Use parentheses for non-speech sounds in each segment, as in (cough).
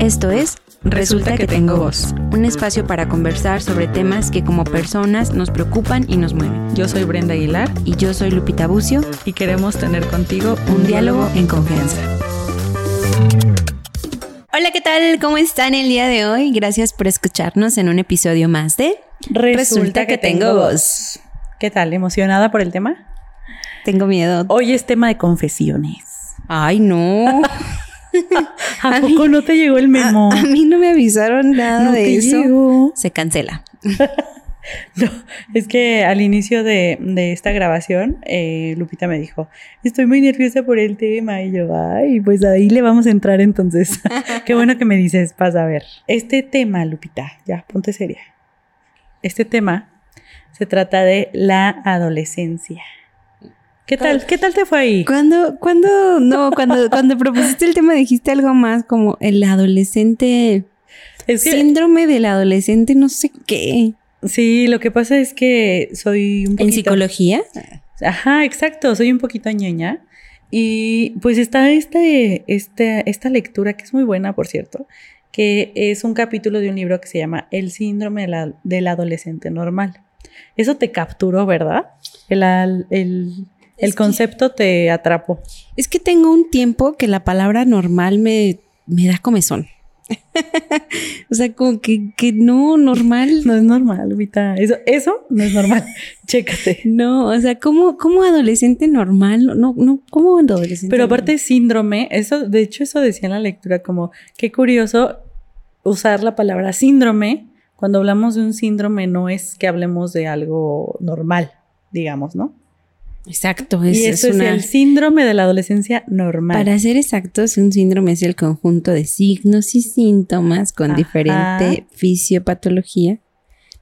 Esto es Resulta que tengo voz, un espacio para conversar sobre temas que como personas nos preocupan y nos mueven. Yo soy Brenda Aguilar Y yo soy Lupita Bucio, y queremos tener contigo un diálogo en confianza. Hola, ¿qué tal? ¿Cómo están el día de hoy? Gracias por escucharnos en un episodio más de Resulta que tengo voz. ¿Qué tal? ¿Emocionada por el tema? Tengo miedo. Hoy es tema de confesiones. Ay, no. (laughs) (laughs) ¿A, A poco mí- no te llegó el memo? A, a mí no me avisaron nada No de te eso. llegó. Se cancela. (laughs) No, es que al inicio de, de esta grabación, eh, Lupita me dijo, estoy muy nerviosa por el tema. Y yo, ay, pues ahí le vamos a entrar entonces. (laughs) Qué bueno que me dices, pasa a ver. Este tema, Lupita, ya, ponte seria. Este tema se trata de la adolescencia. ¿Qué tal? ¿Qué tal te fue ahí? Cuando, cuando, no, cuando, (laughs) cuando propusiste el tema dijiste algo más como el adolescente, Es que, síndrome del adolescente, no sé qué. sí, lo que pasa es que soy un poquito... En psicología. Ajá, exacto, soy un poquito ñoña. Y pues está este, este, esta lectura, que es muy buena, por cierto, que es un capítulo de un libro que se llama El síndrome de la- del adolescente normal. Eso te capturó, ¿verdad? El, al- el, que- concepto te atrapó. Es que tengo un tiempo que la palabra normal me, me da comezón. (laughs) o sea, como que, que no, normal. (laughs) No es normal, Vita. Eso, eso no es normal. (laughs) Chécate. No, o sea, ¿cómo, cómo adolescente normal? No, no, ¿cómo adolescente? Pero normal? aparte síndrome, eso, de hecho, eso decía en la lectura, como qué curioso usar la palabra síndrome. Cuando hablamos de un síndrome, no es que hablemos de algo normal, digamos, ¿no? Exacto, es, y es eso es, una... el síndrome de la adolescencia normal. Para ser exactos, un síndrome es el conjunto de signos y síntomas con Ajá. diferente fisiopatología.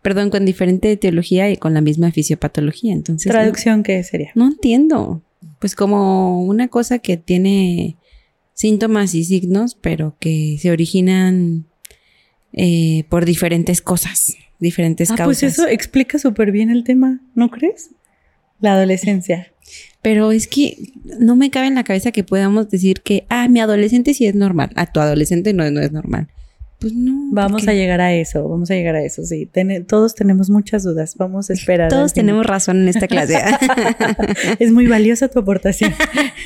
Perdón, con diferente etiología y con la misma fisiopatología. Entonces, no, Traducción, ¿qué sería? no entiendo. Pues como una cosa que tiene síntomas y signos, pero que se originan eh, por diferentes cosas, diferentes Ah, causas. pues eso explica súper bien el tema, ¿no crees? La adolescencia. Pero es que no me cabe en la cabeza que podamos decir que, ah, mi adolescente sí es normal. A tu adolescente no, no es normal. Pues no. Vamos porque a llegar a eso, vamos a llegar a eso, sí. Ten- todos tenemos muchas dudas, vamos a esperar. Todos tenemos razón en esta (laughs) clase. (laughs) es muy valiosa tu aportación.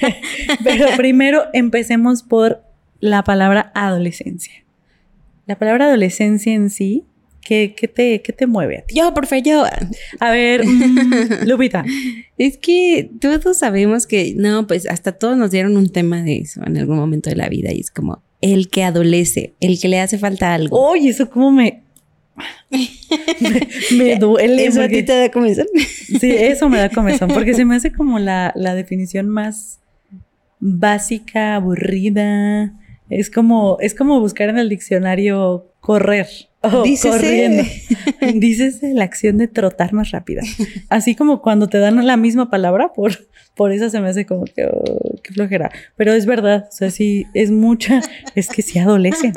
(laughs) Pero primero empecemos por la palabra adolescencia. La palabra adolescencia en sí, ¿qué, qué te, qué te mueve a ti? yo, por favor, yo. A ver, mm, (laughs) Lupita. Es que todos sabemos que, no, pues hasta todos nos dieron un tema de eso en algún momento de la vida y es como el que adolece, el que le hace falta algo. Oye, eso como me... me, (laughs) me duele. ¿Eso a porque- ti te da comezón? (laughs) Sí, eso me da comezón, porque se me hace como la, la definición más básica, aburrida. Es como, es como buscar en el diccionario correr. O Dícese. corriendo. (laughs) La acción de trotar más rápida. Así como cuando te dan la misma palabra, por, por eso se me hace como que, oh, qué flojera. Pero es verdad, o sea, sí, es mucha, es que sí adolecen.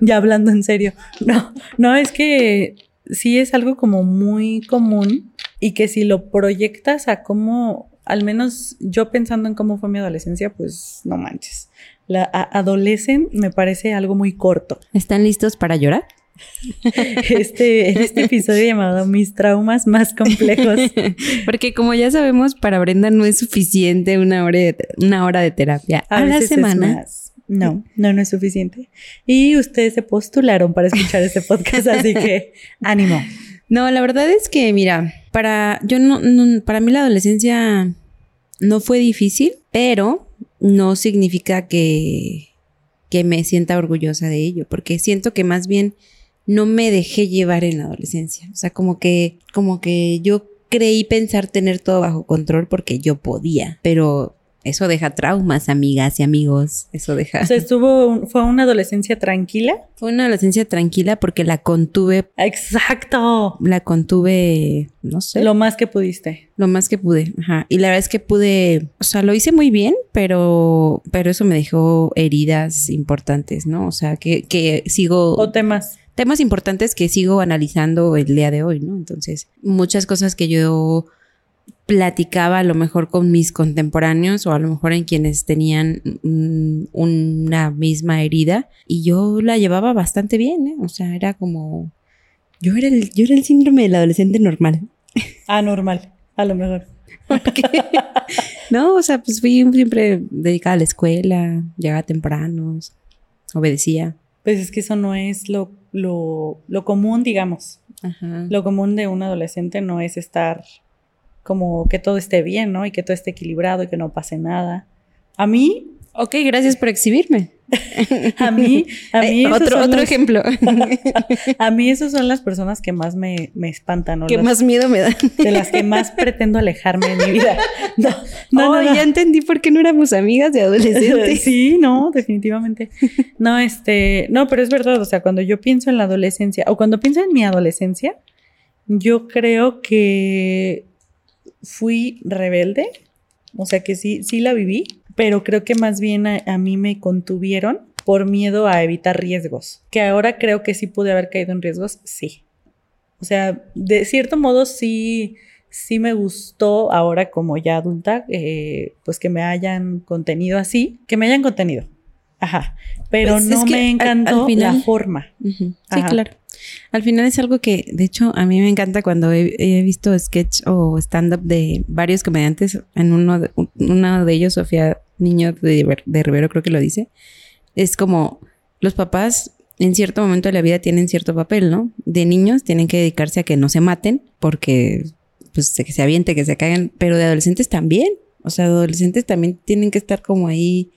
Ya hablando en serio. No, no, es que sí es algo como muy común y que si lo proyectas a cómo, al menos yo pensando en cómo fue mi adolescencia, pues no manches. La a- adolecen me parece algo muy corto. ¿Están listos para llorar? (laughs) Este, en este episodio llamado Mis traumas más complejos. (laughs) Porque como ya sabemos, para Brenda no es suficiente una hora de, una hora de terapia a, la semana. No, no, no es suficiente. Y ustedes se postularon para escuchar este podcast, así que (laughs) ánimo. No, la verdad es que, mira, para yo no, no- para mí la adolescencia no fue difícil, pero no significa que, que me sienta orgullosa de ello, porque siento que más bien no me dejé llevar en la adolescencia. O sea, como que, como que yo creí pensar tener todo bajo control porque yo podía, pero eso deja traumas, amigas y amigos. Eso deja. O sea, estuvo, un- fue una adolescencia tranquila. fue una adolescencia tranquila porque la contuve, Exacto. la contuve, no sé. Lo más que pudiste. Lo más que pude, ajá. Y la verdad es que pude, o sea, lo hice muy bien, pero, pero eso me dejó heridas importantes, ¿no? O sea, que, que sigo, O temas. Temas importantes que sigo analizando el día de hoy, ¿no? Entonces, muchas cosas que yo platicaba a lo mejor con mis contemporáneos o a lo mejor en quienes tenían una misma herida y yo la llevaba bastante bien, ¿eh? o sea, era como yo era el yo era el síndrome del adolescente normal. Anormal, a lo mejor. (laughs) no, o sea, pues fui siempre dedicada a la escuela, llegaba temprano, obedecía. Pues es que eso no es lo, lo, lo común, digamos. Lo común de un adolescente no es estar como que todo esté bien, ¿no? Y que todo esté equilibrado y que no pase nada. A mí... Ok, gracias por exhibirme. (laughs) a mí, a mí otro, otro ejemplo. (laughs) a mí esas son las personas que más me, me espantan. ¿no? Que más miedo me dan. de las que más pretendo alejarme de mi vida. (laughs) No, no, ya entendí por qué no éramos amigas de adolescentes. sí, no, definitivamente. No, este, no, pero es verdad, o sea, cuando yo pienso en la adolescencia o cuando pienso en mi adolescencia, yo creo que fui rebelde, o sea que sí, sí la viví, pero creo que más bien a, mí me contuvieron por miedo a evitar riesgos, que ahora creo que sí pude haber caído en riesgos, sí. O sea, de cierto modo sí, sí me gustó ahora como ya adulta, eh, pues que me hayan contenido así, que me hayan contenido. Ajá. Pero pues no me encantó la forma. Sí, claro. Al final es algo que, de hecho, a mí me encanta cuando he, visto sketch o stand-up de varios comediantes. En uno de, uno de ellos, Sofía Niño de, Rivero, creo que lo dice. Es como los papás en cierto momento de la vida tienen cierto papel, ¿no? De niños tienen que dedicarse a que no se maten porque pues que se aviente, que se caigan, pero de adolescentes también. O sea, adolescentes también tienen que estar como ahí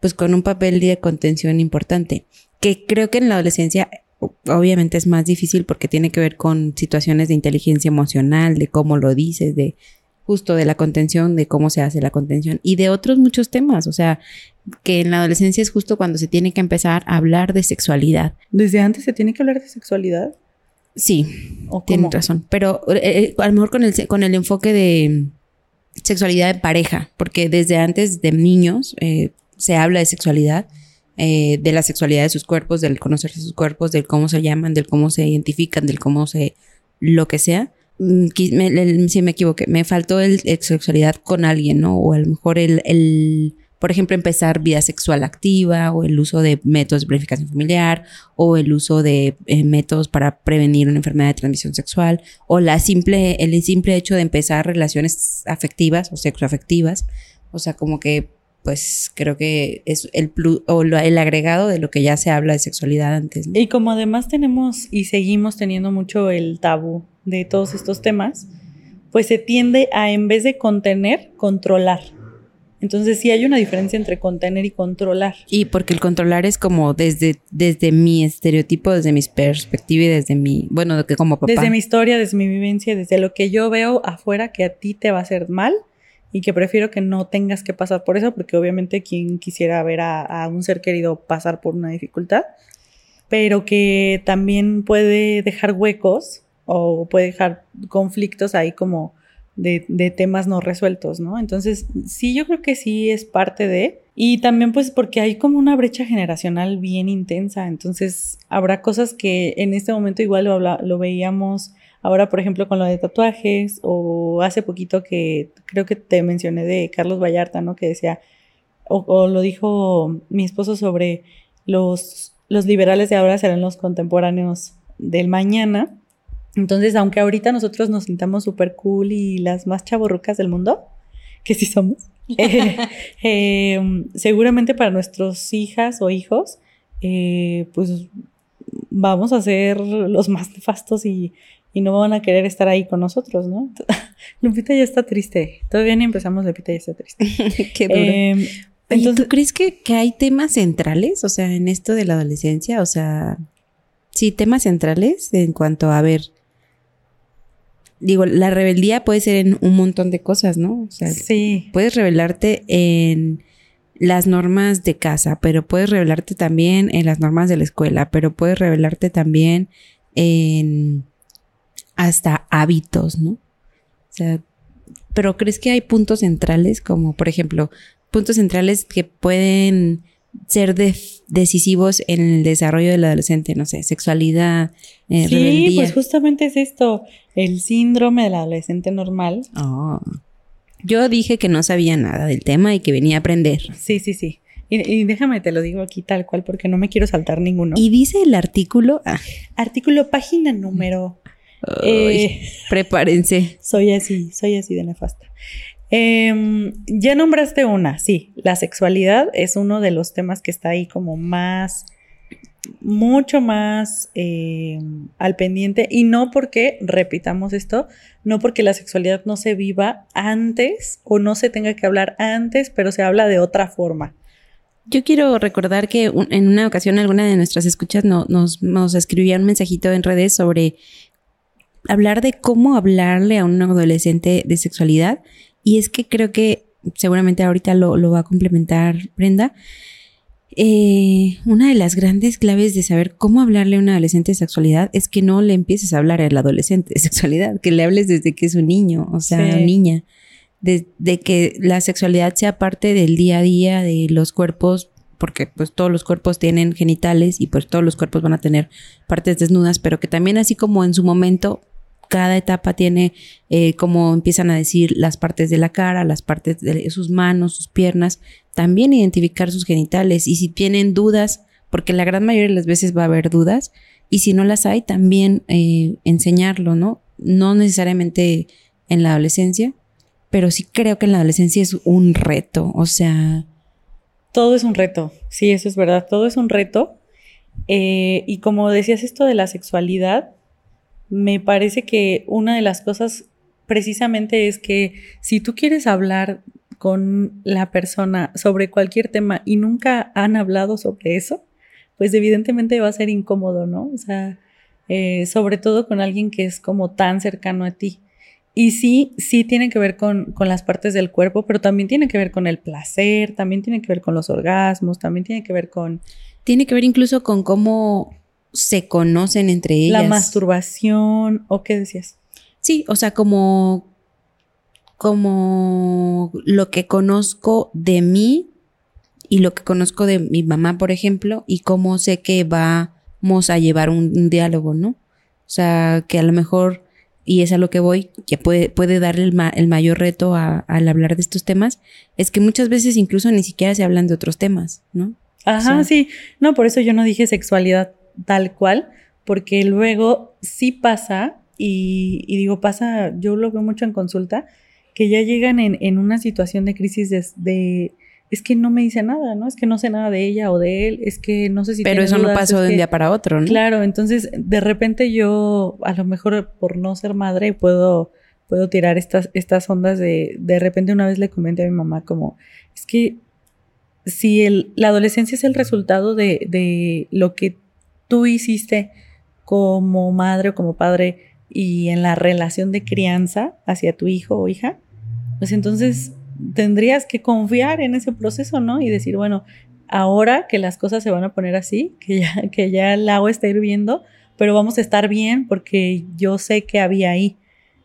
pues con un papel de contención importante, que creo que en la adolescencia obviamente es más difícil porque tiene que ver con situaciones de inteligencia emocional, de cómo lo dices, de justo de la contención, de cómo se hace la contención y de otros muchos temas, o sea, que en la adolescencia es justo cuando se tiene que empezar a hablar de sexualidad. ¿Desde antes se tiene que hablar de sexualidad? Sí, tienes razón, pero eh, eh, a lo mejor con el, con el enfoque de sexualidad de pareja, porque desde antes de niños eh, se habla de sexualidad eh, de la sexualidad de sus cuerpos, del conocerse sus cuerpos, del cómo se llaman, del cómo se identifican, del cómo se lo que sea. Mm, si me equivoqué, me faltó el, sexualidad con alguien, ¿no? O a lo mejor el, el, por ejemplo, empezar vida sexual activa o el uso de métodos de planificación familiar o el uso de eh, métodos para prevenir una enfermedad de transmisión sexual o la simple, el simple hecho de empezar relaciones afectivas o sexoafectivas. O sea, como que pues creo que es el plus o el agregado de lo que ya se habla de sexualidad antes. Y como además tenemos y seguimos teniendo mucho el tabú de todos estos temas, pues se tiende a en vez de contener, controlar. Entonces sí hay una diferencia entre contener y controlar. Y porque el controlar es como desde, desde mi estereotipo, desde mi perspectiva y desde mi, bueno, que como papá. Desde mi historia, desde mi vivencia, desde lo que yo veo afuera que a ti te va a hacer mal y que prefiero que no tengas que pasar por eso, porque obviamente quien quisiera ver a, un ser querido pasar por una dificultad, pero que también puede dejar huecos o puede dejar conflictos ahí como de, de, temas no resueltos, ¿no? Entonces, sí, yo creo que sí es parte de, y también pues porque hay como una brecha generacional bien intensa, entonces habrá cosas que en este momento igual lo, lo veíamos Ahora, por ejemplo, con lo de tatuajes, o hace poquito que creo que te mencioné de Carlos Vallarta, ¿no? Que decía, o, lo dijo mi esposo sobre los, los liberales de ahora serán los contemporáneos del mañana. Entonces, aunque ahorita nosotros nos sintamos súper cool y las más chaborrucas del mundo, que sí somos, (laughs) eh, eh, seguramente para nuestros hijas o hijos, eh, pues vamos a ser los más nefastos y y no van a querer estar ahí con nosotros, ¿no? (laughs) Lupita ya está triste. Todavía ni empezamos, Lupita ya está triste. (laughs) Qué duro. Entonces, ¿tú crees que, que, hay temas centrales, o sea, en esto de la adolescencia? O sea, sí, temas centrales en cuanto a ver. Digo, la rebeldía puede ser en un montón de cosas, ¿no? O sea, sí. puedes rebelarte en las normas de casa, pero puedes rebelarte también en las normas de la escuela, pero puedes rebelarte también en hasta hábitos, ¿no? O sea, pero ¿crees que hay puntos centrales como, por ejemplo, puntos centrales que pueden ser decisivos en el desarrollo del adolescente, no sé, sexualidad, eh, sí, pues justamente es esto, el síndrome del adolescente normal. Oh. Yo dije que no sabía nada del tema y que venía a aprender. Sí, sí, sí. Y, déjame, te lo digo aquí tal cual porque no me quiero saltar ninguno. Y dice el artículo. Ah. Artículo, página número. Eh, prepárense. Soy así, soy así de nefasta. Em, ya nombraste una, sí, la sexualidad es uno de los temas que está ahí como más, mucho más em, al pendiente y no porque, repitamos esto, no porque la sexualidad no se viva antes o no se tenga que hablar antes, pero se habla de otra forma. Yo quiero recordar que en una ocasión alguna de nuestras escuchas nos, nos escribía un mensajito en redes sobre hablar de cómo hablarle a un adolescente de sexualidad. Y es que creo que seguramente ahorita lo, va a complementar Brenda. Eh, una de las grandes claves de saber cómo hablarle a un adolescente de sexualidad es que no le empieces a hablar al adolescente de sexualidad, que le hables desde que es un niño, o sea, niña, de, de, que la sexualidad sea parte del día a día de los cuerpos, porque pues todos los cuerpos tienen genitales y pues todos los cuerpos van a tener partes desnudas, pero que también así como en su momento cada etapa tiene, eh, como empiezan a decir, las partes de la cara, las partes de sus manos, sus piernas, también identificar sus genitales y si tienen dudas, porque la gran mayoría de las veces va a haber dudas, y si no las hay, también eh, enseñarlo, ¿no? No necesariamente en la adolescencia, pero sí creo que en la adolescencia es un reto, o sea... Todo es un reto, sí, eso es verdad, todo es un reto. Eh, y como decías esto de la sexualidad, me parece que una de las cosas precisamente es que si tú quieres hablar con la persona sobre cualquier tema y nunca han hablado sobre eso, pues evidentemente va a ser incómodo, ¿no? O sea, eh, sobre todo con alguien que es como tan cercano a ti. Y sí, sí tiene que ver con, con, las partes del cuerpo, pero también tiene que ver con el placer, también tiene que ver con los orgasmos, también tiene que ver con... Tiene que ver incluso con cómo se conocen entre ellas. La masturbación, ¿o qué decías? Sí, o sea, como, como lo que conozco de mí y lo que conozco de mi mamá, por ejemplo, y cómo sé que vamos a llevar un, diálogo, ¿no? O sea, que a lo mejor, y es a lo que voy, que puede, puede darle el, el mayor reto al hablar de estos temas, es que muchas veces incluso ni siquiera se hablan de otros temas, ¿no? Ajá, sí. No, por eso yo no dije sexualidad tal cual, porque luego sí pasa, y, digo, pasa, yo lo veo mucho en consulta, que ya llegan en, una situación de crisis de, es que no me dice nada, ¿no? Es que no sé nada de ella o de él, es que no sé si... Pero eso no pasó de un día para otro, ¿no? Claro, entonces de repente yo, a lo mejor por no ser madre, puedo, puedo tirar estas, estas ondas de, de repente una vez le comenté a mi mamá como, es que si el, la adolescencia es el resultado de, de lo que tú hiciste como madre o como padre y en la relación de crianza hacia tu hijo o hija, pues entonces tendrías que confiar en ese proceso, ¿no? Y decir, bueno, ahora que las cosas se van a poner así, que ya, (laughs) que ya el agua está hirviendo, pero vamos a estar bien porque yo sé que había ahí.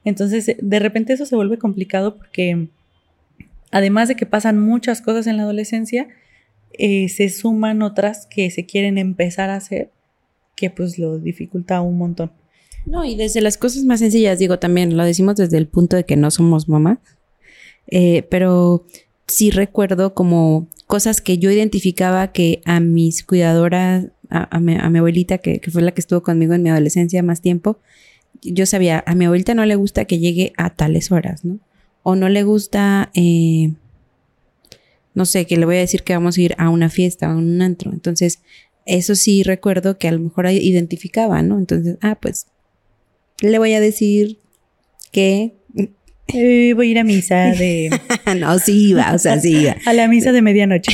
Entonces, de repente eso se vuelve complicado porque además de que pasan muchas cosas en la adolescencia, eh, se suman otras que se quieren empezar a hacer que pues lo dificulta un montón. No, y desde las cosas más sencillas, digo también, lo decimos desde el punto de que no somos mamá, eh, pero sí recuerdo como cosas que yo identificaba que a mis cuidadoras, a, mi, abuelita, que, fue la que estuvo conmigo en mi adolescencia más tiempo, yo sabía, a mi abuelita no le gusta que llegue a tales horas, ¿no? O no le gusta, eh, no sé, que le voy a decir que vamos a ir a una fiesta, a un antro. Entonces, eso sí recuerdo que a lo mejor identificaba, ¿no? Entonces, ah, pues le voy a decir que eh, voy a ir a misa de... (laughs) no, sí iba, o sea, sí iba. a la misa de medianoche.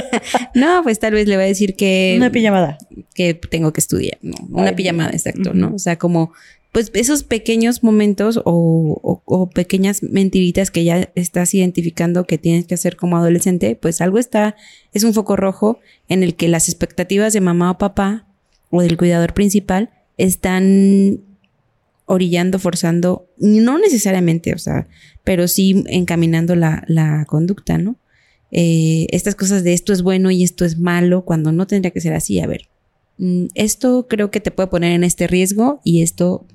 (laughs) no, pues tal vez le voy a decir que... Una pijamada. Que tengo que estudiar, ¿no? Una pijamada, exacto, ¿no? O sea, como pues esos pequeños momentos o, pequeñas mentiritas que ya estás identificando que tienes que hacer como adolescente, pues algo está, es un foco rojo en el que las expectativas de mamá o papá o del cuidador principal están orillando, forzando, no necesariamente, o sea, pero sí encaminando la, conducta, ¿no? Eh, estas cosas de esto es bueno y esto es malo, cuando no tendría que ser así, a ver, mm, esto creo que te puede poner en este riesgo y esto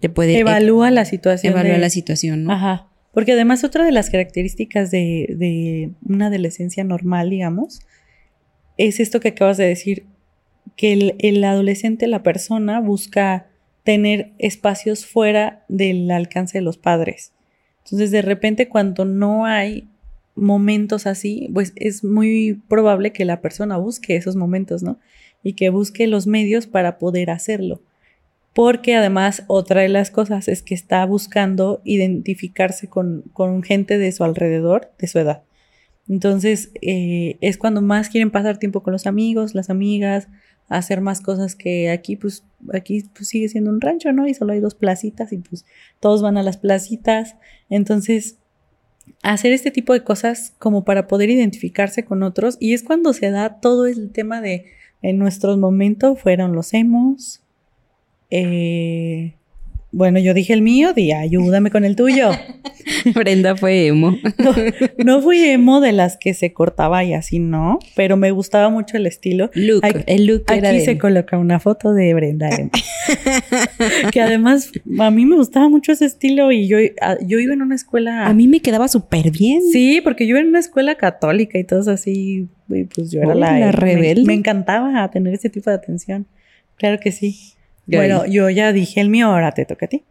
te puede... Evalúa la situación. Evalúa la situación, ¿no? Ajá. Porque además otra de las características de, de una adolescencia normal, digamos, es esto que acabas de decir, que el, el, adolescente, la persona, busca tener espacios fuera del alcance de los padres. Entonces, de repente, cuando no hay momentos así, pues es muy probable que la persona busque esos momentos, ¿no? Y que busque los medios para poder hacerlo. Porque además otra de las cosas es que está buscando identificarse con, con gente de su alrededor, de su edad. Entonces eh, es cuando más quieren pasar tiempo con los amigos, las amigas, hacer más cosas que aquí, pues aquí pues, sigue siendo un rancho, ¿no? Y solo hay dos placitas y pues todos van a las placitas. Entonces hacer este tipo de cosas como para poder identificarse con otros y es cuando se da todo el tema de en nuestros momentos fueron los emos. Eh, bueno, yo dije el mío, di ayúdame con el tuyo. (laughs) Brenda fue emo. (laughs) No, fui emo de las que se cortaba y así, no, pero me gustaba mucho el estilo. Look, el look Aquí se coloca una foto de Brenda emo. (laughs) que además a mí me gustaba mucho ese estilo y yo, yo iba en una escuela. A mí me quedaba súper bien. Sí, porque yo iba en una escuela católica y todo así, y pues yo era la, la rebelde. Me, me encantaba tener ese tipo de atención. Claro que sí. Bueno, yo ya dije el mío, ahora te toca a ti.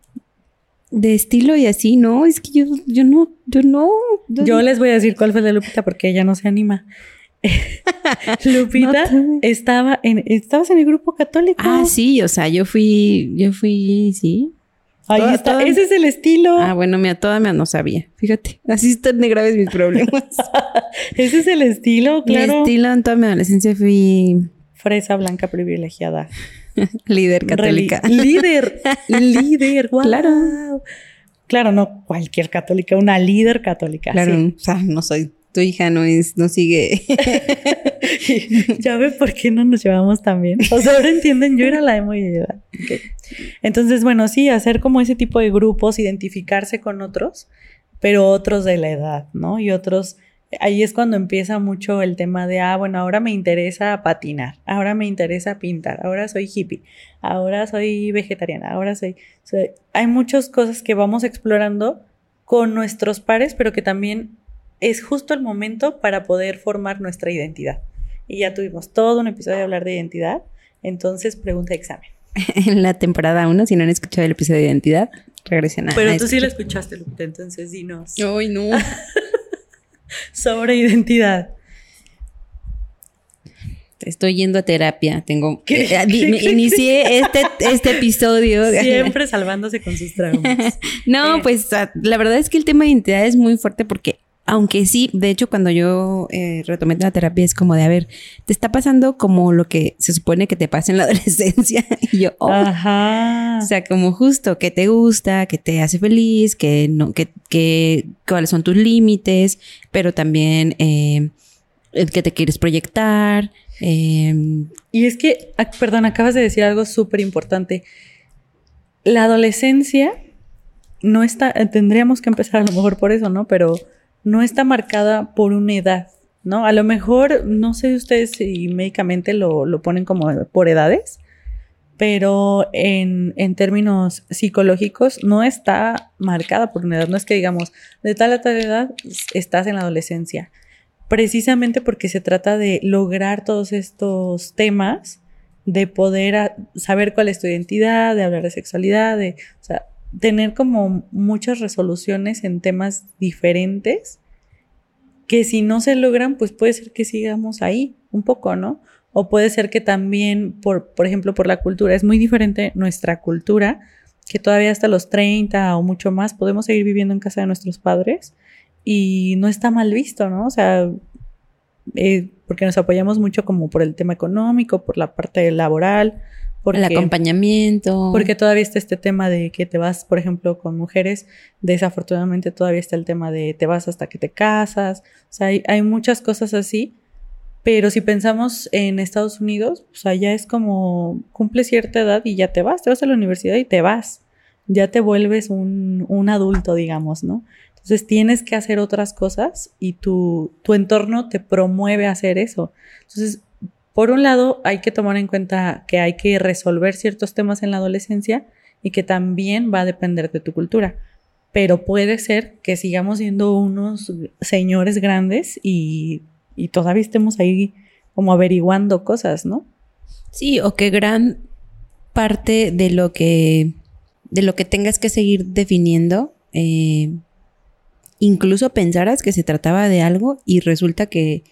De estilo y así, no, es que yo, yo no, yo no. Yo, les voy a decir cuál fue el de Lupita porque ella no se anima. (laughs) (laughs) Lupita estaba en, estabas en el grupo católico. Ah, sí, o sea, yo fui, yo fui, sí. Ahí está, ese es el estilo. Ah, bueno, mira, toda no sabía. Fíjate, (laughs) así están de graves mis problemas. ese es el estilo, claro. Mi estilo en toda mi adolescencia fui fresa blanca privilegiada. (laughs) líder católica. (laughs) líder, líder, wow. Claro. Claro, no cualquier católica, una líder católica. Claro, o sea, no soy tu hija no es, no sigue. (laughs) ya ve por qué no nos llevamos tan bien. O sea, ahora entienden, yo era la emo y edad. Entonces, bueno, sí, hacer como ese tipo de grupos, identificarse con otros, pero otros de la edad, ¿no? Y otros ahí es cuando empieza mucho el tema de, ah, bueno, ahora me interesa patinar, ahora me interesa pintar, ahora soy hippie, ahora soy vegetariana, ahora soy... hay muchas cosas que vamos explorando con nuestros pares, pero que también es justo el momento para poder formar nuestra identidad. Y ya tuvimos todo un episodio de hablar de identidad, entonces pregunta examen. (laughs) en la temporada 1, si no han escuchado el episodio de identidad, regresen a... Pero tú sí lo escuchaste, Lupita, entonces dinos. Ay, no. (laughs) sobre identidad. Estoy yendo a terapia. Tengo. ¿Qué? Eh, inicié este, este episodio. (laughs) Siempre salvándose con sus traumas. (laughs) no, eh. pues la verdad es que el tema de identidad es muy fuerte porque aunque sí, de hecho, cuando yo eh, retomé la terapia es como de, a ver, te está pasando como lo que se supone que te pasa en la (laughs) adolescencia. y yo, oh. Ajá. O sea, como justo, que te gusta, que te hace feliz, que no, que, que cuáles son tus límites, pero también eh, que te quieres proyectar. Em, y es que, ah, perdón, acabas de decir algo súper importante. La adolescencia no está, tendríamos que empezar a lo mejor por eso, ¿no? Pero no está marcada por una edad, ¿no? A lo mejor, no sé ustedes si médicamente lo, lo ponen como por edades, pero en, en, términos psicológicos no está marcada por una edad. No es que digamos, de tal a tal edad estás en la adolescencia. Precisamente porque se trata de lograr todos estos temas, de poder saber cuál es tu identidad, de hablar de sexualidad, de, tener como muchas resoluciones en temas diferentes que si no se logran, pues puede ser que sigamos ahí un poco, ¿no? O puede ser que también, por, por ejemplo, por la cultura, es muy diferente nuestra cultura, que todavía hasta los 30 o mucho más podemos seguir viviendo en casa de nuestros padres y no está mal visto, ¿no? O sea, eh, porque nos apoyamos mucho como por el tema económico, por la parte laboral, el acompañamiento. Porque todavía está este tema de que te vas, por ejemplo, con mujeres, desafortunadamente todavía está el tema de te vas hasta que te casas. O sea, hay, muchas cosas así. Pero si pensamos en Estados Unidos, pues allá es como cumple cierta edad y ya te vas, te vas a la universidad y te vas. Ya te vuelves un, un adulto, digamos, ¿no? Entonces tienes que hacer otras cosas y tu, tu entorno te promueve a hacer eso. Entonces, por un lado, hay que tomar en cuenta que hay que resolver ciertos temas en la adolescencia y que también va a depender de tu cultura. pero puede ser que sigamos siendo unos señores grandes y, todavía estemos ahí como averiguando cosas, ¿no? Sí, o que gran parte de lo que de lo que tengas que seguir definiendo, eh, incluso pensaras que se trataba de algo y resulta que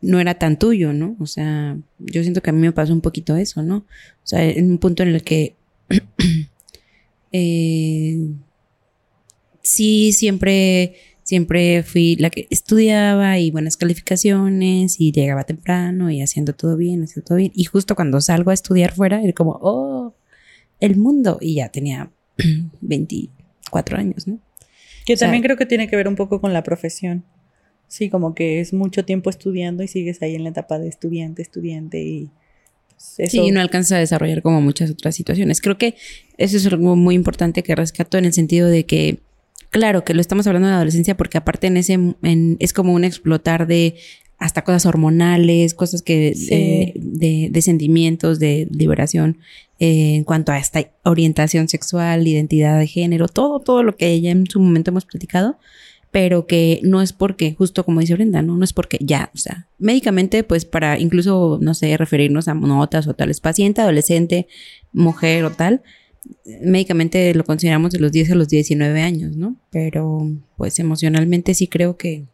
no era tan tuyo, ¿no? O sea, yo siento que a mí me pasó un poquito eso, ¿no? O sea, en un punto en el que (clears throat) eh, sí siempre siempre fui la que estudiaba y buenas calificaciones y llegaba temprano y haciendo todo bien, haciendo todo bien. Y justo cuando salgo a estudiar fuera, era como, oh, el mundo. Y ya tenía (clears throat) 24 años, ¿no? Que también creo que tiene que ver un poco con la profesión. Sí, como que es mucho tiempo estudiando y sigues ahí en la etapa de estudiante, estudiante y... Pues, sí, no alcanza a desarrollar como muchas otras situaciones. Creo que eso es algo muy importante que rescato en el sentido de que Claro que lo estamos hablando de la adolescencia porque aparte en ese es como un explotar de hasta cosas hormonales, cosas que de, sentimientos, de liberación eh, en cuanto a esta orientación sexual, identidad de género, todo, todo lo que ya en su momento hemos platicado, pero que no es porque, justo como dice Brenda, no, no es porque ya, o sea, médicamente, pues para incluso, no sé, referirnos a notas o tal, es paciente, adolescente, mujer o tal, médicamente lo consideramos de los 10 a los 19 años, ¿no? Pero pues emocionalmente sí creo que...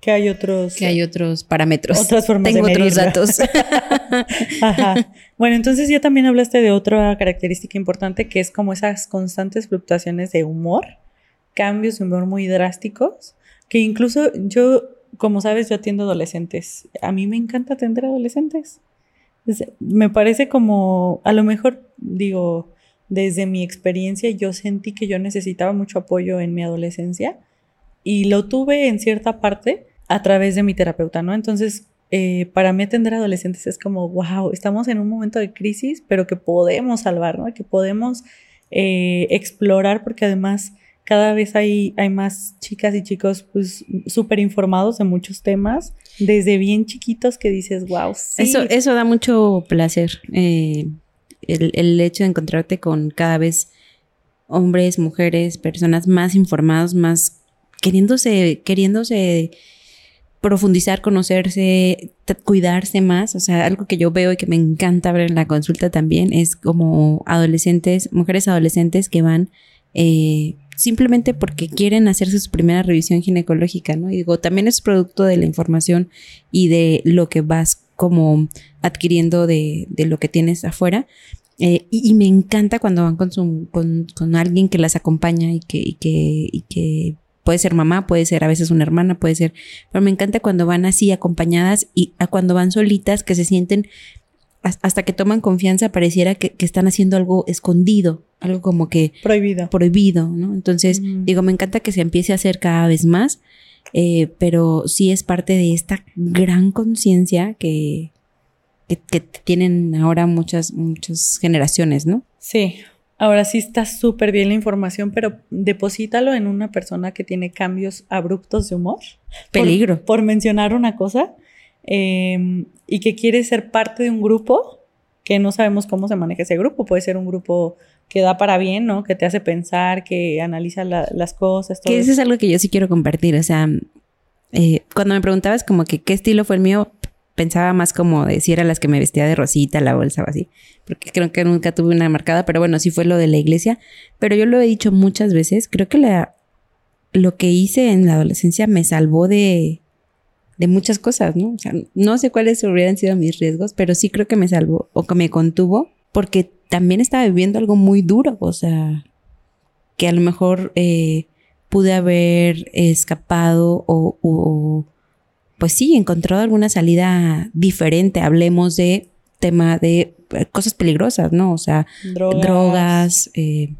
Que hay otros... Que hay otros parámetros. Otras formas Tengo de otros datos. (laughs) Ajá. Bueno, entonces ya también hablaste de otra característica importante que es como esas constantes fluctuaciones de humor, cambios de humor muy drásticos, que incluso yo, como sabes, yo atiendo adolescentes. A mí me encanta atender adolescentes. me parece como, a lo mejor digo, desde mi experiencia yo sentí que yo necesitaba mucho apoyo en mi adolescencia y lo tuve en cierta parte a través de mi terapeuta, ¿no? Entonces, eh, para mí atender adolescentes es como, wow, estamos en un momento de crisis, pero que podemos salvar, ¿no? Que podemos eh, explorar porque además cada vez hay, hay más chicas y chicos pues súper informados de muchos temas, desde bien chiquitos que dices, wow. Sí. Eso, eso da mucho placer. Eh, el, hecho de encontrarte con cada vez hombres, mujeres, personas más informados, más queriéndose, queriéndose profundizar, conocerse, cuidarse más. O sea, algo que yo veo y que me encanta ver en la consulta también es como adolescentes, mujeres adolescentes que van eh, simplemente porque quieren hacerse su primera revisión ginecológica, ¿no? Y digo, también es producto de la información y de lo que vas como adquiriendo de, de lo que tienes afuera. Eh, y, me encanta cuando van con, su, con, con, alguien que las acompaña y que, y que, y que puede ser mamá, puede ser a veces una hermana, puede ser, pero me encanta cuando van así acompañadas y a cuando van solitas que se sienten hasta que toman confianza pareciera que, que, están haciendo algo escondido, algo como que prohibido. Prohibido, ¿no? Entonces, digo, me encanta que se empiece a hacer cada vez más, eh, pero sí es parte de esta gran conciencia que, que, tienen ahora muchas, muchas generaciones, ¿no? Sí. Ahora sí está súper bien la información, pero deposítalo en una persona que tiene cambios abruptos de humor. Peligro. Por, mencionar una cosa. Em, y que quiere ser parte de un grupo que no sabemos cómo se maneja ese grupo. Puede ser un grupo que da para bien, ¿no? Que te hace pensar, que analiza las cosas. Todo que eso es algo que yo sí quiero compartir. O sea, eh, cuando me preguntabas como que qué estilo fue el mío, pensaba más como de si era las que me vestía de rosita, la bolsa o así, porque creo que nunca tuve una marcada, pero bueno, sí fue lo de la iglesia, pero yo lo he dicho muchas veces, creo que la, lo que hice en la adolescencia me salvó de, de muchas cosas, ¿no? O sea, no sé cuáles hubieran sido mis riesgos, pero sí creo que me salvó o que me contuvo, porque también estaba viviendo algo muy duro, o sea, que a lo mejor eh, pude haber escapado o pues sí, encontrado alguna salida diferente. Hablemos de tema de eh, cosas peligrosas, ¿no? O sea, drogas, eh,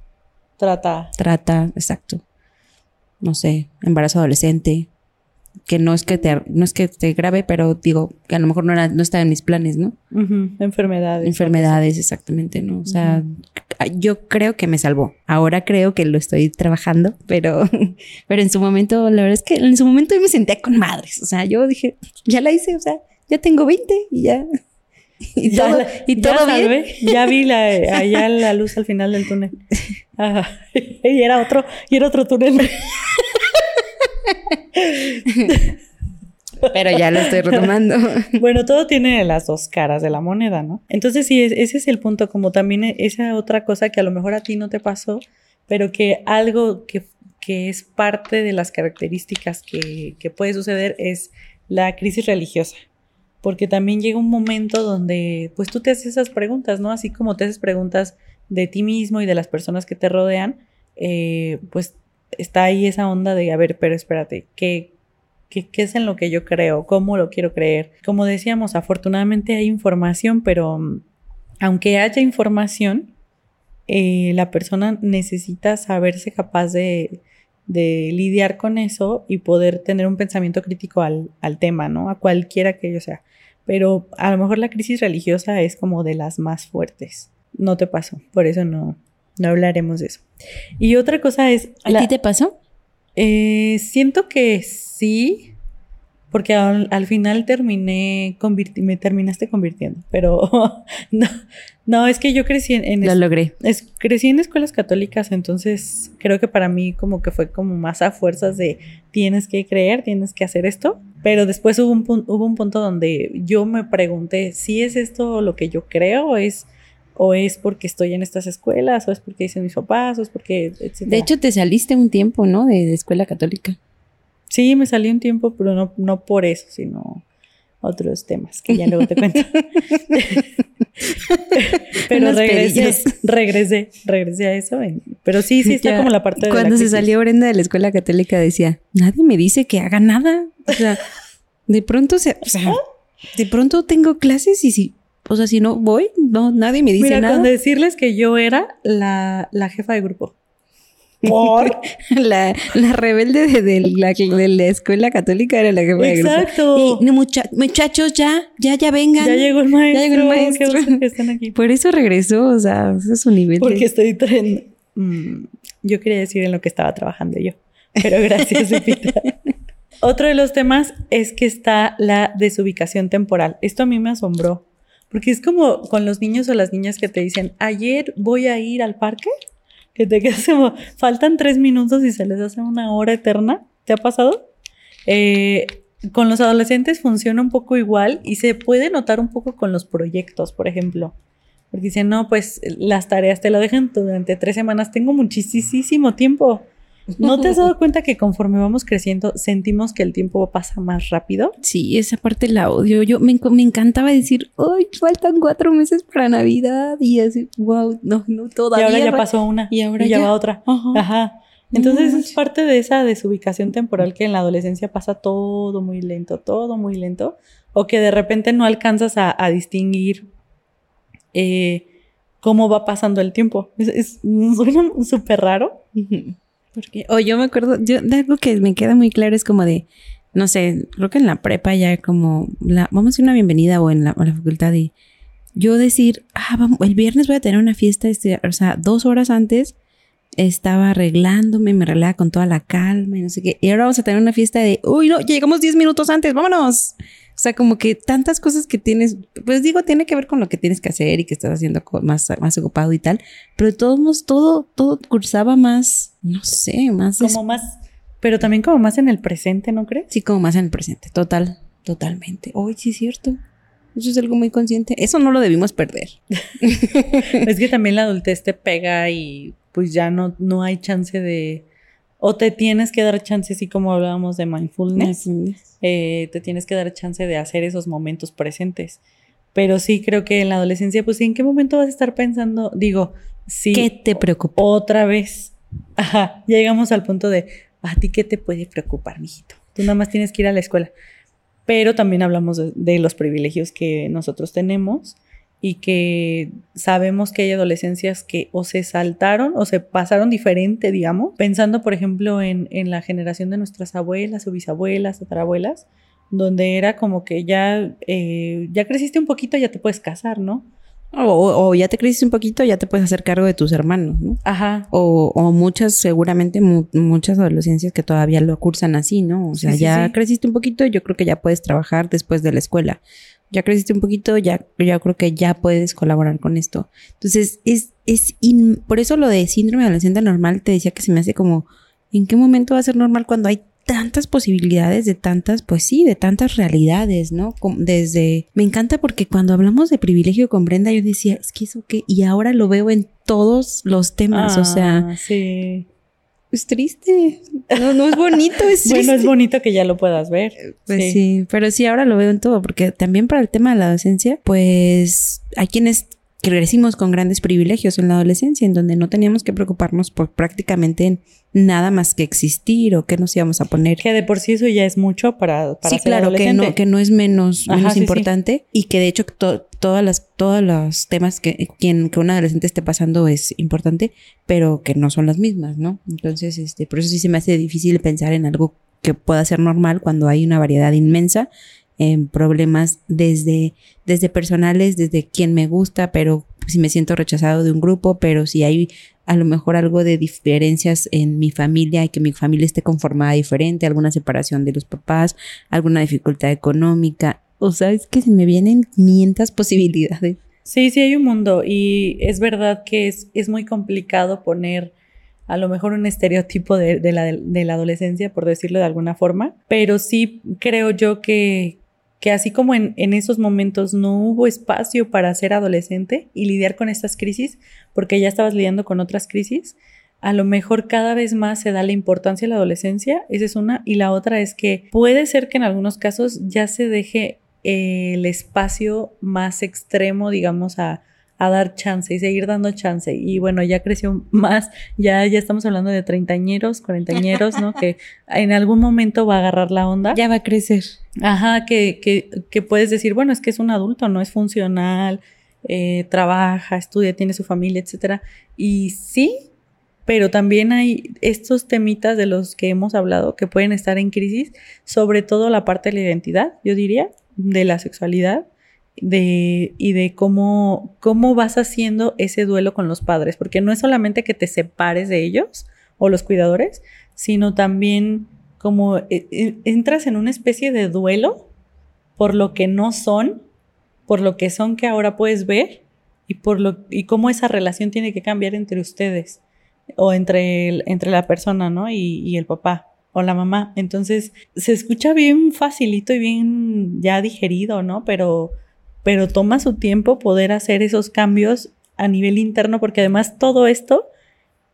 trata. Trata, exacto. No sé, embarazo adolescente que no es que te, no es que te grave, pero digo que a lo mejor no, era, no estaba en mis planes, ¿no? Enfermedades. Enfermedades, exactamente, ¿no? O sea, yo creo que me salvó. Ahora creo que lo estoy trabajando, pero, (laughs) pero en su momento, la verdad es que en su momento yo me sentía con madres. O sea, yo dije, ya la hice, o sea, ya tengo 20 y ya. (laughs) Y ya, todo, y todo bien. Ya vi la, (laughs) allá la luz al final del túnel. y era otro, y era otro túnel. (laughs) Pero ya lo estoy retomando. (laughs) bueno, todo tiene las dos caras de la moneda, ¿no? Entonces, sí, ese es el punto, como también e, esa otra cosa que a lo mejor a ti no te pasó, pero que algo que, que es parte de las características que, que puede suceder es la crisis religiosa. Porque también llega un momento donde, pues tú te haces esas preguntas, ¿no? Así como te haces preguntas de ti mismo y de las personas que te rodean, eh, pues está ahí esa onda de, a ver, pero espérate, ¿qué, qué, es en lo que yo creo? ¿Cómo lo quiero creer? Como decíamos, afortunadamente hay información, pero mm, aunque haya información, eh, la persona necesita saberse capaz de, de, lidiar con eso y poder tener un pensamiento crítico al, al tema, ¿no? A cualquiera que ello sea. Pero a lo mejor la crisis religiosa es como de las más fuertes. No te pasó, por eso no, no hablaremos de eso. Y otra cosa es... ¿A ti te pasó? Eh, siento que sí, porque al, final terminé, me terminaste convirtiendo, pero (laughs) no, no, es que yo crecí en... Lo logré. Es, crecí en escuelas católicas, entonces creo que para mí como que fue como más a fuerzas de tienes que creer, tienes que hacer esto, pero después hubo un, hubo un punto donde yo me pregunté si es esto lo que yo creo o es o es porque estoy en estas escuelas, o es porque dicen mis papás, o es porque, De hecho, te saliste un tiempo, ¿no? De, escuela católica. Sí, me salí un tiempo, pero no, no por eso, sino otros temas que ya luego te cuento. (laughs) (laughs) pero regresé, regresé, regresé a eso. Pero sí, sí está como la parte de Cuando se salió Brenda de la escuela católica decía, nadie me dice que haga nada. O sea, de pronto se, o sea, de pronto tengo clases y si o sea, si no voy, no, nadie me dice nada. Mira, decirles que yo era la, jefa de grupo. Por (laughs) la, la rebelde de, la, de, la, escuela católica era la jefa de grupo. Exacto. Y muchachos, ya, ya, ya vengan. Ya llegó el maestro. Ya llegó el maestro. que están aquí. Por eso regresó, o sea, ese es su nivel. Porque estoy tren... Mm, yo quería decir en lo que estaba trabajando yo. Pero gracias, Epita. (laughs) Otro de los temas es que está la desubicación temporal. Esto a mí me asombró. Porque es como con los niños o las niñas que te dicen, ayer voy a ir al parque, que te quedas como, faltan tres minutos y se les hace una hora eterna. ¿Te ha pasado? Eh, con los adolescentes funciona un poco igual y se puede notar un poco con los proyectos, por ejemplo. Porque dicen, no, pues las tareas te lo dejan durante tres semanas, tengo muchísimo tiempo. ¿No te has dado (laughs) cuenta que conforme vamos creciendo sentimos que el tiempo pasa más rápido? Sí, esa parte la odio. Yo me, encantaba decir, ¡ay, faltan cuatro meses para Navidad! Y así, wow, no, no, todavía. Y ahora ya pasó una. Y ahora ya, va otra. Ajá. Entonces es parte de esa desubicación temporal que en la adolescencia pasa todo muy lento, todo muy lento, o que de repente no alcanzas a, distinguir eh, cómo va pasando el tiempo. Es, es suena súper raro. Porque, o yo me acuerdo, yo de algo que me queda muy claro es como de, no sé, creo que en la prepa ya como, la, vamos a hacer una bienvenida o en la, facultad y yo decir, ah, vamos, el viernes voy a tener una fiesta, este, o sea, dos horas antes estaba arreglándome, me arreglaba con toda la calma y no sé qué, y ahora vamos a tener una fiesta de, uy, no, llegamos diez minutos antes, vámonos. O sea, como que tantas cosas que tienes, pues digo, tiene que ver con lo que tienes que hacer y que estás haciendo más, más ocupado y tal, pero de todos modos, todo, todo cursaba más, no sé, más... Como más, pero también como más en el presente, ¿no crees? Sí, como más en el presente, total, totalmente. Hoy sí es cierto. Eso es algo muy consciente. Eso no lo debimos perder. (laughs) es que también la adultez te pega y pues ya no, no hay chance de o te tienes que dar chance, así como hablábamos de mindfulness, eh, te tienes que dar chance de hacer esos momentos presentes. Pero sí creo que en la adolescencia, pues ¿en qué momento vas a estar pensando? Digo, sí. ¿Qué te preocupa? Otra vez. (laughs) Ajá, llegamos al punto de, ¿a ti qué te puede preocupar, mijito? Tú nada más tienes que ir a la escuela. Pero también hablamos de los privilegios que nosotros tenemos y que sabemos que hay adolescencias que o se saltaron o se pasaron diferente, digamos, pensando por ejemplo en, la generación de nuestras abuelas o bisabuelas, tatarabuelas, donde era como que ya, eh, ya creciste un poquito, ya te puedes casar, ¿no? O, ya te creciste un poquito, ya te puedes hacer cargo de tus hermanos, ¿no? Ajá. O, o muchas, seguramente muchas adolescencias que todavía lo cursan así, ¿no? O sea, ya creciste un poquito, yo creo que ya puedes trabajar después de la escuela. Ya creciste un poquito, ya, ya creo que ya puedes colaborar con esto. Entonces, es, es, por eso lo de síndrome de adolescente normal te decía que se me hace como, ¿en qué momento va a ser normal cuando hay tantas posibilidades de tantas, pues sí, de tantas realidades, ¿no? Desde, me encanta porque cuando hablamos de privilegio con Brenda, yo decía, es que eso qué, y ahora lo veo en todos los temas, o sea, ah, sí. Es triste. No, no es bonito, es triste. (laughs) bueno, es bonito que ya lo puedas ver. Pues sí. pero sí, ahora lo veo en todo, porque también para el tema de la docencia, pues hay quienes crecimos con grandes privilegios en la adolescencia, en donde no teníamos que preocuparnos por prácticamente nada más que existir o qué nos íbamos a poner. Que de por sí eso ya es mucho para, para sí, claro, que no, que no es menos, menos importante y que de hecho todas las, todos los temas que, quien, que un adolescente esté pasando es importante, pero que no son las mismas, ¿no? Entonces, este, por eso sí se me hace difícil pensar en algo que pueda ser normal cuando hay una variedad inmensa en problemas desde, desde personales, desde quien me gusta, pero si me siento rechazado de un grupo, pero si hay a lo mejor algo de diferencias en mi familia y que mi familia esté conformada diferente, alguna separación de los papás, alguna dificultad económica. O sea, es que se me vienen 500 posibilidades. Sí, sí, hay un mundo y es verdad que es, es muy complicado poner a lo mejor un estereotipo de, la, de la adolescencia, por decirlo de alguna forma, pero sí creo yo que, que así como en, esos momentos no hubo espacio para ser adolescente y lidiar con estas crisis, porque ya estabas lidiando con otras crisis, a lo mejor cada vez más se da la importancia a la adolescencia, esa es una, y la otra es que puede ser que en algunos casos ya se deje el espacio más extremo, digamos, a, a dar chance y seguir dando chance. Y bueno, ya creció (laughs) más, ya, ya estamos hablando de treintañeros, cuarentañeros, ¿no? (laughs) que en algún momento va a agarrar la onda. Ya va a crecer. Ajá, que, que, que puedes decir, bueno, es que es un adulto, no es funcional, eh, trabaja, estudia, tiene su familia, etcétera. Y sí, pero también hay estos temitas de los que hemos hablado que pueden estar en crisis, sobre todo la parte de la identidad, yo diría, de la sexualidad de, y de cómo, cómo vas haciendo ese duelo con los padres, porque no es solamente que te separes de ellos o los cuidadores, sino también como eh, eh, entras en una especie de duelo por lo que no son, por lo que son que ahora puedes ver y por lo y cómo esa relación tiene que cambiar entre ustedes o entre, entre la persona, ¿no? Y, y el papá o la mamá. Entonces, se escucha bien facilito y bien ya digerido, ¿no? Pero pero toma su tiempo poder hacer esos cambios a nivel interno, porque además todo esto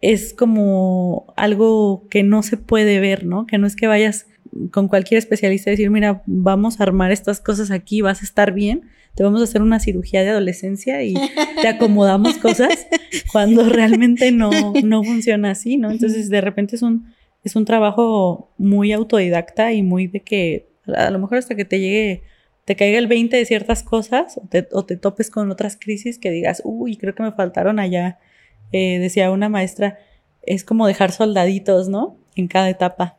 es como algo que no se puede ver, ¿no? Que no es que vayas con cualquier especialista y decir, mira, vamos a armar estas cosas aquí, vas a estar bien, te vamos a hacer una cirugía de adolescencia y te acomodamos cosas (laughs) cuando realmente no, no funciona así, ¿no? Entonces de repente es un, es un trabajo muy autodidacta y muy de que a lo mejor hasta que te llegue te caiga el 20 de ciertas cosas o te, topes con otras crisis que digas, uy, creo que me faltaron allá. Eh, decía una maestra, es como dejar soldaditos, ¿no? En cada etapa.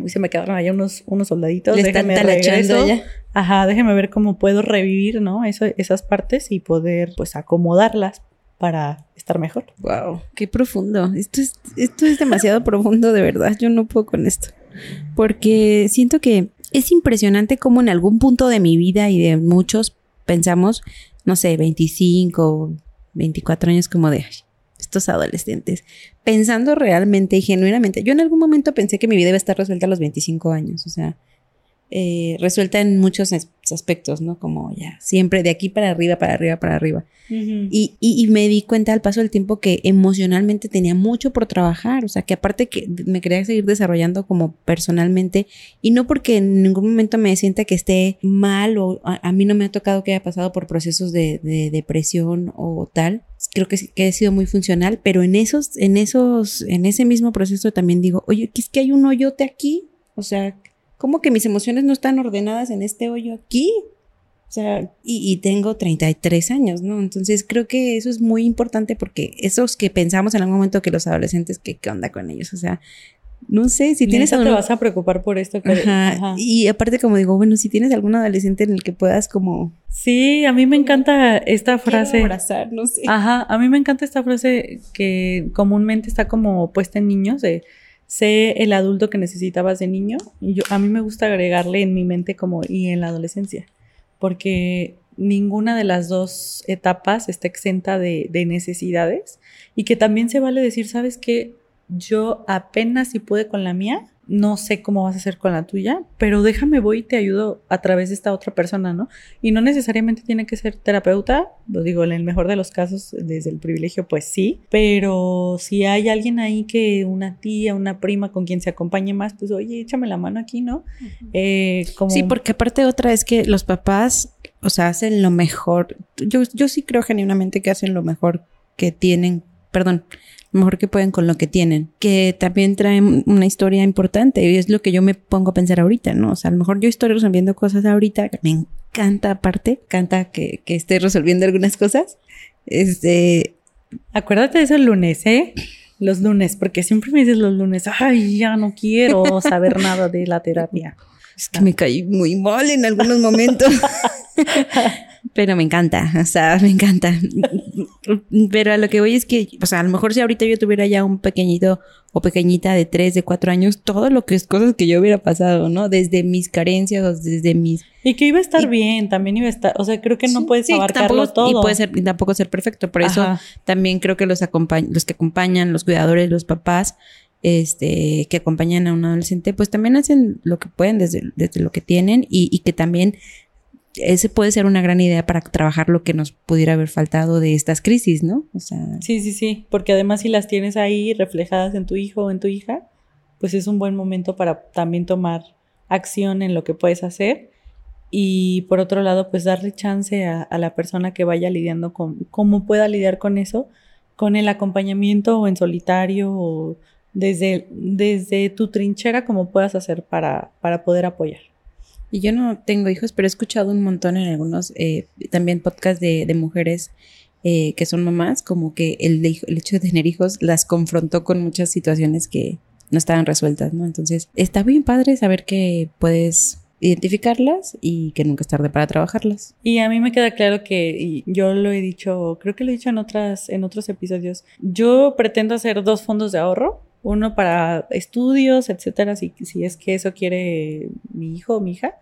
Uy, se me quedaron allá unos, unos soldaditos. Le déjame regreso. Ya. Ajá, déjeme ver cómo puedo revivir, ¿no? Eso, esas partes y poder, pues, acomodarlas para estar mejor. Wow, qué profundo. Esto es, esto es demasiado profundo, de verdad. Yo no puedo con esto. Porque siento que es impresionante cómo en algún punto de mi vida y de muchos pensamos, no sé, 25, 24 años como de estos adolescentes, pensando realmente y genuinamente. Yo en algún momento pensé que mi vida iba a estar resuelta a los 25 años, o sea, eh, resuelta en muchos aspectos, ¿no? Como ya, siempre de aquí para arriba, para arriba, para arriba. y, y, me di cuenta al paso del tiempo que emocionalmente tenía mucho por trabajar, o sea, que aparte que me quería seguir desarrollando como personalmente, y no porque en ningún momento me sienta que esté mal o a, mí no me ha tocado que haya pasado por procesos de, de depresión o tal, creo que, que, he sido muy funcional, pero en esos, en esos, en ese mismo proceso también digo, oye, es que hay un hoyote aquí, o sea, ¿cómo que mis emociones no están ordenadas en este hoyo aquí? O sea, y, tengo 33 años, ¿no? Entonces creo que eso es muy importante porque esos que pensamos en algún momento que los adolescentes, ¿qué, qué onda con ellos? O sea, no sé, si tienes te vas a preocupar por esto. Ajá. Y aparte como digo, bueno, si tienes algún adolescente en el que puedas como... Sí, a mí me encanta esta frase. abrazar, no sé. Ajá, a mí me encanta esta frase que comúnmente está como puesta en niños de sé el adulto que necesitabas de niño. Y yo, a mí me gusta agregarle en mi mente como y en la adolescencia, porque ninguna de las dos etapas está exenta de, de necesidades y que también se vale decir, ¿sabes qué? Yo apenas si pude con la mía, no sé cómo vas a hacer con la tuya, pero déjame voy y te ayudo a través de esta otra persona, ¿no? Y no necesariamente tiene que ser terapeuta, lo digo, en el mejor de los casos, desde el privilegio, pues sí, pero si hay alguien ahí que una tía, una prima con quien se acompañe más, pues oye, échame la mano aquí, ¿no? Eh, Sí, porque aparte otra es que los papás, o sea, hacen lo mejor, yo, yo sí creo genuinamente que hacen lo mejor que tienen, perdón, mejor que pueden con lo que tienen, que también traen una historia importante y es lo que yo me pongo a pensar ahorita, ¿no? O sea, a lo mejor yo estoy resolviendo cosas ahorita, me encanta aparte, canta que, que esté resolviendo algunas cosas. Este... Acuérdate de eso el lunes, ¿eh? Los lunes, porque siempre me dices los lunes, ay, ya no quiero saber nada de la terapia. Es que me caí muy mal en algunos momentos. (laughs) Pero me encanta, (laughs) o sea, me encanta. Pero a lo que voy es que, o sea, a lo mejor si ahorita yo tuviera ya un pequeñito o pequeñita de 3, de 4 años, todo lo que es cosas que yo hubiera pasado, ¿no? Desde mis carencias, desde mis... Y que iba a estar bien, también iba a estar, o sea, creo que no puedes abarcarlo todo. Y puede ser, tampoco ser perfecto, por eso también creo que los, los que acompañan, los cuidadores, los papás, este, que acompañan a un adolescente, pues también hacen lo que pueden desde, desde lo que tienen y, y que también ese puede ser una gran idea para trabajar lo que nos pudiera haber faltado de estas crisis, ¿no? O sea, sí, sí, sí, porque además si las tienes ahí reflejadas en tu hijo o en tu hija, pues es un buen momento para también tomar acción en lo que puedes hacer y por otro lado, pues darle chance a, la persona que vaya lidiando con cómo pueda lidiar con eso, con el acompañamiento o en solitario o desde, desde tu trinchera, como puedas hacer para, para poder apoyar. Y yo no tengo hijos, pero he escuchado un montón en algunos eh, también podcasts de, mujeres eh, que son mamás, como que el, el hecho de tener hijos las confrontó con muchas situaciones que no estaban resueltas, ¿no? Entonces, está bien padre saber que puedes identificarlas y que nunca es tarde para trabajarlas. Y a mí me queda claro que, y yo lo he dicho, creo que lo he dicho en otras, en otros episodios, yo pretendo hacer dos fondos de ahorro, uno para estudios, etcétera, si, si es que eso quiere mi hijo o mi hija,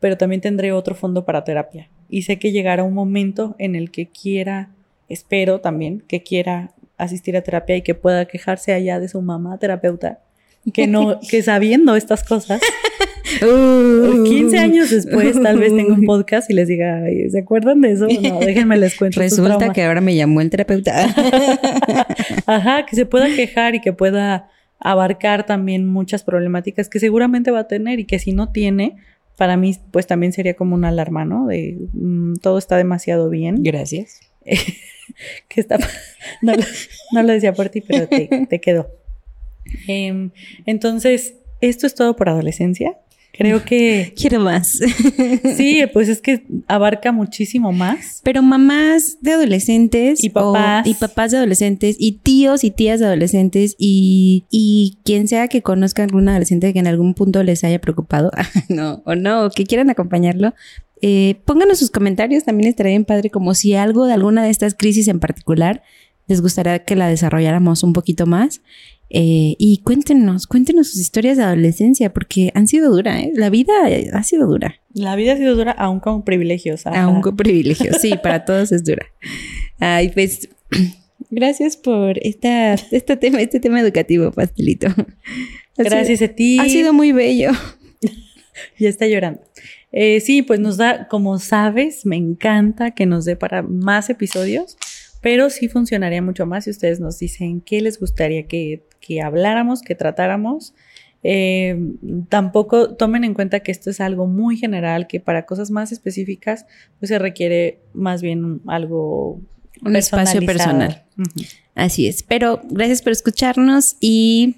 pero también tendré otro fondo para terapia. Y sé que llegará un momento en el que quiera, espero también, que quiera asistir a terapia y que pueda quejarse allá de su mamá terapeuta, que no, (laughs) que sabiendo estas cosas, (laughs) 15 años después tal vez tenga un (laughs) podcast y les diga, ¿se acuerdan de eso? No, déjenme les cuento. Resulta que ahora me llamó el terapeuta. Ajá, que se pueda quejar y que pueda abarcar también muchas problemáticas que seguramente va a tener y que si no tiene, para mí pues también sería como una alarma, ¿no? De mm, todo está demasiado bien. Gracias. (laughs) que está, no, lo decía por ti, pero te, quedó. Em, entonces, esto es todo por adolescencia. Creo que... (laughs) Quiero más. (laughs) sí, pues es que abarca muchísimo más. Pero mamás de adolescentes. Y papás. y papás de adolescentes. Y tíos y tías de adolescentes. Y, y quien sea que conozca a algún adolescente que en algún punto les haya preocupado. (laughs) no, o no, o que quieran acompañarlo. Eh, pónganos sus comentarios. También estaría bien padre como si algo de alguna de estas crisis en particular les gustaría que la desarrolláramos un poquito más. Eh, y cuéntenos, cuéntenos sus historias de adolescencia, porque han sido duras, ¿eh? La vida ha sido dura. La vida ha sido dura, aún con privilegios. Aún con privilegios, sí, para (laughs) todos es dura. Ay, pues, (clears throat) gracias por esta, este, tema, este tema educativo, pastelito. gracias a ti. Ha sido muy bello. (laughs) ya está llorando. Eh, sí, pues nos da, como sabes, me encanta que nos dé para más episodios, pero sí funcionaría mucho más si ustedes nos dicen qué les gustaría que que habláramos, que tratáramos. Eh, tampoco tomen en cuenta que esto es algo muy general, que para cosas más específicas, pues se requiere más bien algo un espacio personal. Así es. Pero gracias por escucharnos y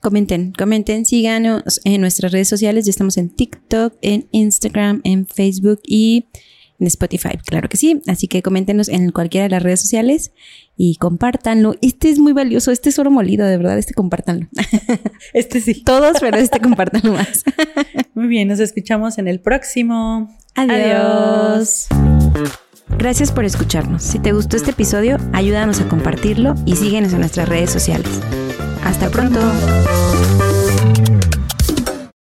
comenten, comenten, síganos en nuestras redes sociales. Ya estamos en TikTok, en Instagram, en Facebook y en Spotify, claro que sí. Así que coméntenos en cualquiera de las redes sociales y compártanlo. Este es muy valioso, este es oro molido, de verdad, este compártanlo. (laughs) Este sí. Todos, pero este compártanlo más. (laughs) Muy bien, nos escuchamos en el próximo. Adiós. Gracias por escucharnos. Si te gustó este episodio, ayúdanos a compartirlo y síguenos en nuestras redes sociales. Hasta pronto.